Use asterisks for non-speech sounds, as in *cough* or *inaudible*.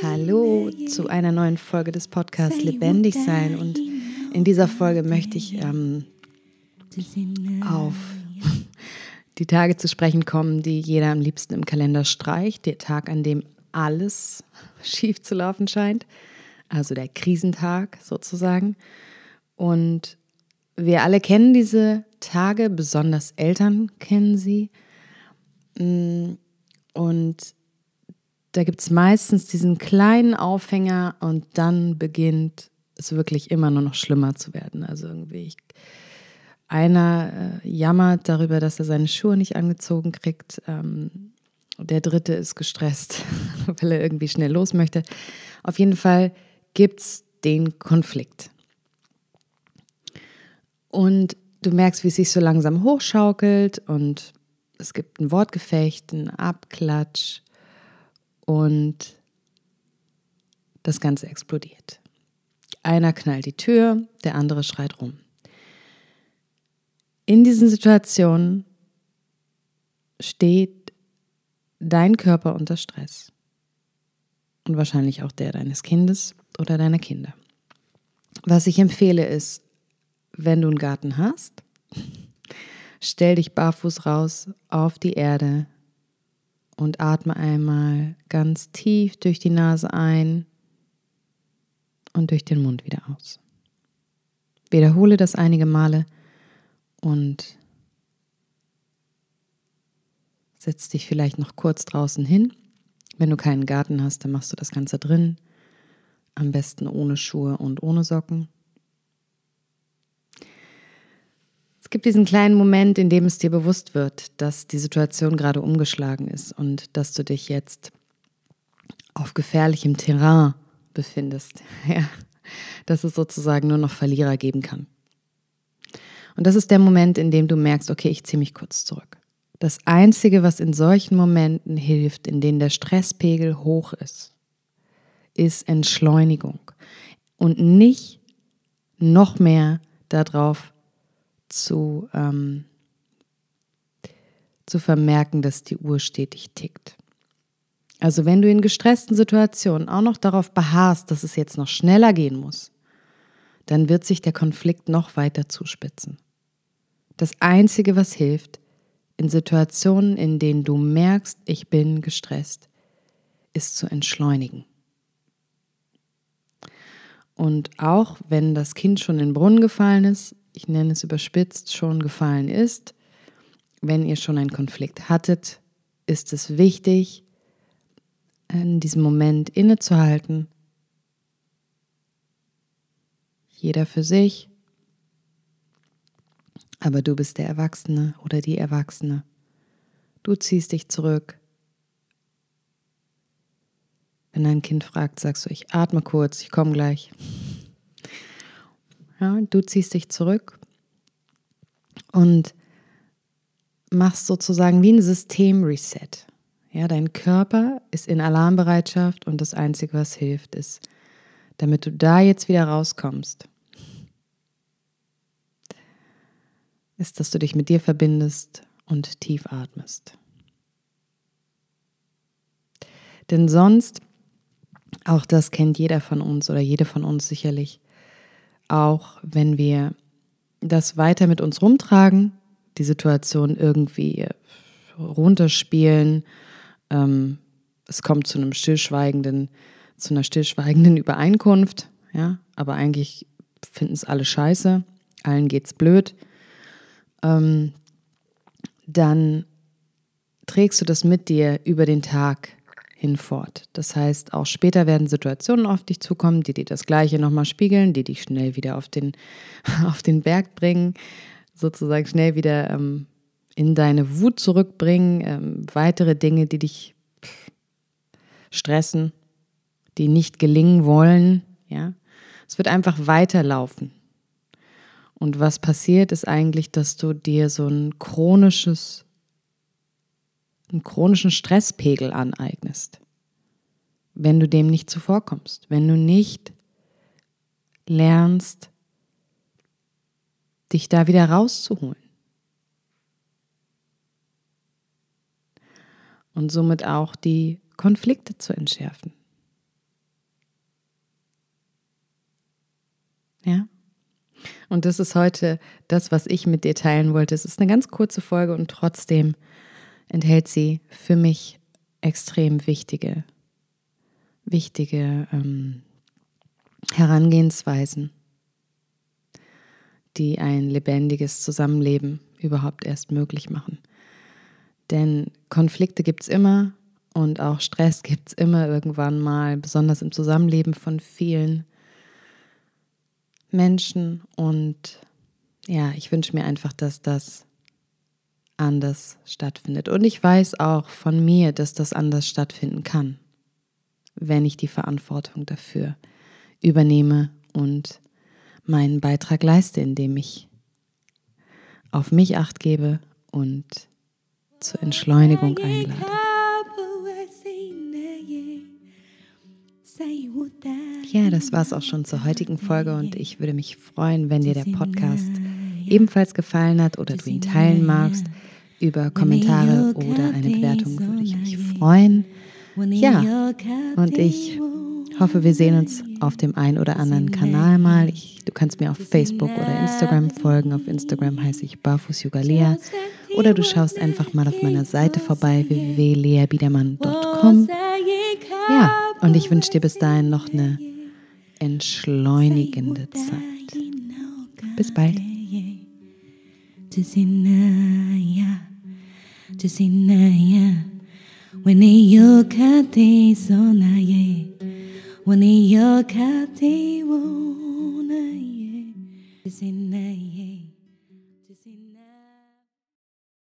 Hallo zu einer neuen Folge des Podcasts Lebendig sein und in dieser Folge möchte ich ähm, auf *laughs* die Tage zu sprechen kommen, die jeder am liebsten im Kalender streicht. Der Tag, an dem alles *laughs* schief zu laufen scheint. Also der Krisentag sozusagen. Und wir alle kennen diese Tage, besonders Eltern kennen sie. Mm, und da gibt es meistens diesen kleinen Aufhänger und dann beginnt es wirklich immer nur noch schlimmer zu werden. Also irgendwie, ich, einer äh, jammert darüber, dass er seine Schuhe nicht angezogen kriegt. Ähm, der dritte ist gestresst, *laughs* weil er irgendwie schnell los möchte. Auf jeden Fall gibt es den Konflikt. Und du merkst, wie es sich so langsam hochschaukelt und es gibt ein Wortgefecht, einen Abklatsch und das Ganze explodiert. Einer knallt die Tür, der andere schreit rum. In diesen Situationen steht dein Körper unter Stress. Und wahrscheinlich auch der deines Kindes oder deiner Kinder. Was ich empfehle ist, wenn du einen Garten hast, *laughs* stell dich barfuß raus auf die Erde und atme einmal ganz tief durch die Nase ein und durch den Mund wieder aus. Wiederhole das einige Male und setz dich vielleicht noch kurz draußen hin. Wenn du keinen Garten hast, dann machst du das Ganze drin. Am besten ohne Schuhe und ohne Socken. Es gibt diesen kleinen Moment, in dem es dir bewusst wird, dass die Situation gerade umgeschlagen ist und dass du dich jetzt auf gefährlichem Terrain befindest. *laughs* Ja, dass es sozusagen nur noch Verlierer geben kann. Und das ist der Moment, in dem du merkst, okay, ich ziehe mich kurz zurück. Das Einzige, was in solchen Momenten hilft, in denen der Stresspegel hoch ist, ist Entschleunigung und nicht noch mehr darauf zu, ähm, zu vermerken, dass die Uhr stetig tickt. Also wenn du in gestressten Situationen auch noch darauf beharrst, dass es jetzt noch schneller gehen muss, dann wird sich der Konflikt noch weiter zuspitzen. Das Einzige, was hilft, in Situationen, in denen du merkst, ich bin gestresst, ist zu entschleunigen. Und auch wenn das Kind schon in den Brunnen gefallen ist, ich nenne es überspitzt, schon gefallen ist, wenn ihr schon einen Konflikt hattet, ist es wichtig, in diesem Moment innezuhalten. Jeder für sich aber du bist der Erwachsene oder die Erwachsene. Du ziehst dich zurück. Wenn dein Kind fragt, sagst du, ich atme kurz, ich komme gleich. Ja, du ziehst dich zurück und machst sozusagen wie ein Systemreset. Ja, dein Körper ist in Alarmbereitschaft und das Einzige, was hilft, ist, damit du da jetzt wieder rauskommst, ist, dass du dich mit dir verbindest und tief atmest. Denn sonst, auch das kennt jeder von uns oder jede von uns sicherlich, auch wenn wir das weiter mit uns rumtragen, die Situation irgendwie runterspielen, ähm, es kommt zu einem stillschweigenden, zu einer stillschweigenden Übereinkunft, ja, aber eigentlich finden es alle scheiße, allen geht's blöd ähm, dann trägst du das mit dir über den Tag hinfort. Das heißt, auch später werden Situationen auf dich zukommen, die dir das Gleiche nochmal spiegeln, die dich schnell wieder auf den, *laughs* auf den Berg bringen, sozusagen schnell wieder ähm, in deine Wut zurückbringen, ähm, weitere Dinge, die dich stressen, die nicht gelingen wollen. Ja, es wird einfach weiterlaufen. Und was passiert, ist eigentlich, dass du dir so ein chronisches, einen chronischen Stresspegel aneignest, wenn du dem nicht zuvorkommst, wenn du nicht lernst, dich da wieder rauszuholen. Und somit auch die Konflikte zu entschärfen. Ja? Und das ist heute das, was ich mit dir teilen wollte. Es ist eine ganz kurze Folge und trotzdem enthält sie für mich extrem wichtige, wichtige ähm, Herangehensweisen, die ein lebendiges Zusammenleben überhaupt erst möglich machen. Denn Konflikte gibt es immer und auch Stress gibt es immer irgendwann mal, besonders im Zusammenleben von vielen Menschen. Und ja, ich wünsche mir einfach, dass das anders stattfindet. Und ich weiß auch von mir, dass das anders stattfinden kann, wenn ich die Verantwortung dafür übernehme und meinen Beitrag leiste, indem ich auf mich acht gebe und zur Entschleunigung einlade. Ja, das war es auch schon zur heutigen Folge und ich würde mich freuen, wenn dir der Podcast ebenfalls gefallen hat oder du ihn teilen magst. Über Kommentare oder eine Bewertung würde ich mich freuen. Ja, und ich hoffe, wir sehen uns auf dem einen oder anderen Kanal mal. Ich, du kannst mir auf Facebook oder Instagram folgen. Auf Instagram heiße ich Barfuß Yoga Lea. Oder du schaust einfach mal auf meiner Seite vorbei, www.leabiedermann.com. Ja, und ich wünsche dir bis dahin noch eine entschleunigende Zeit. Bis bald. When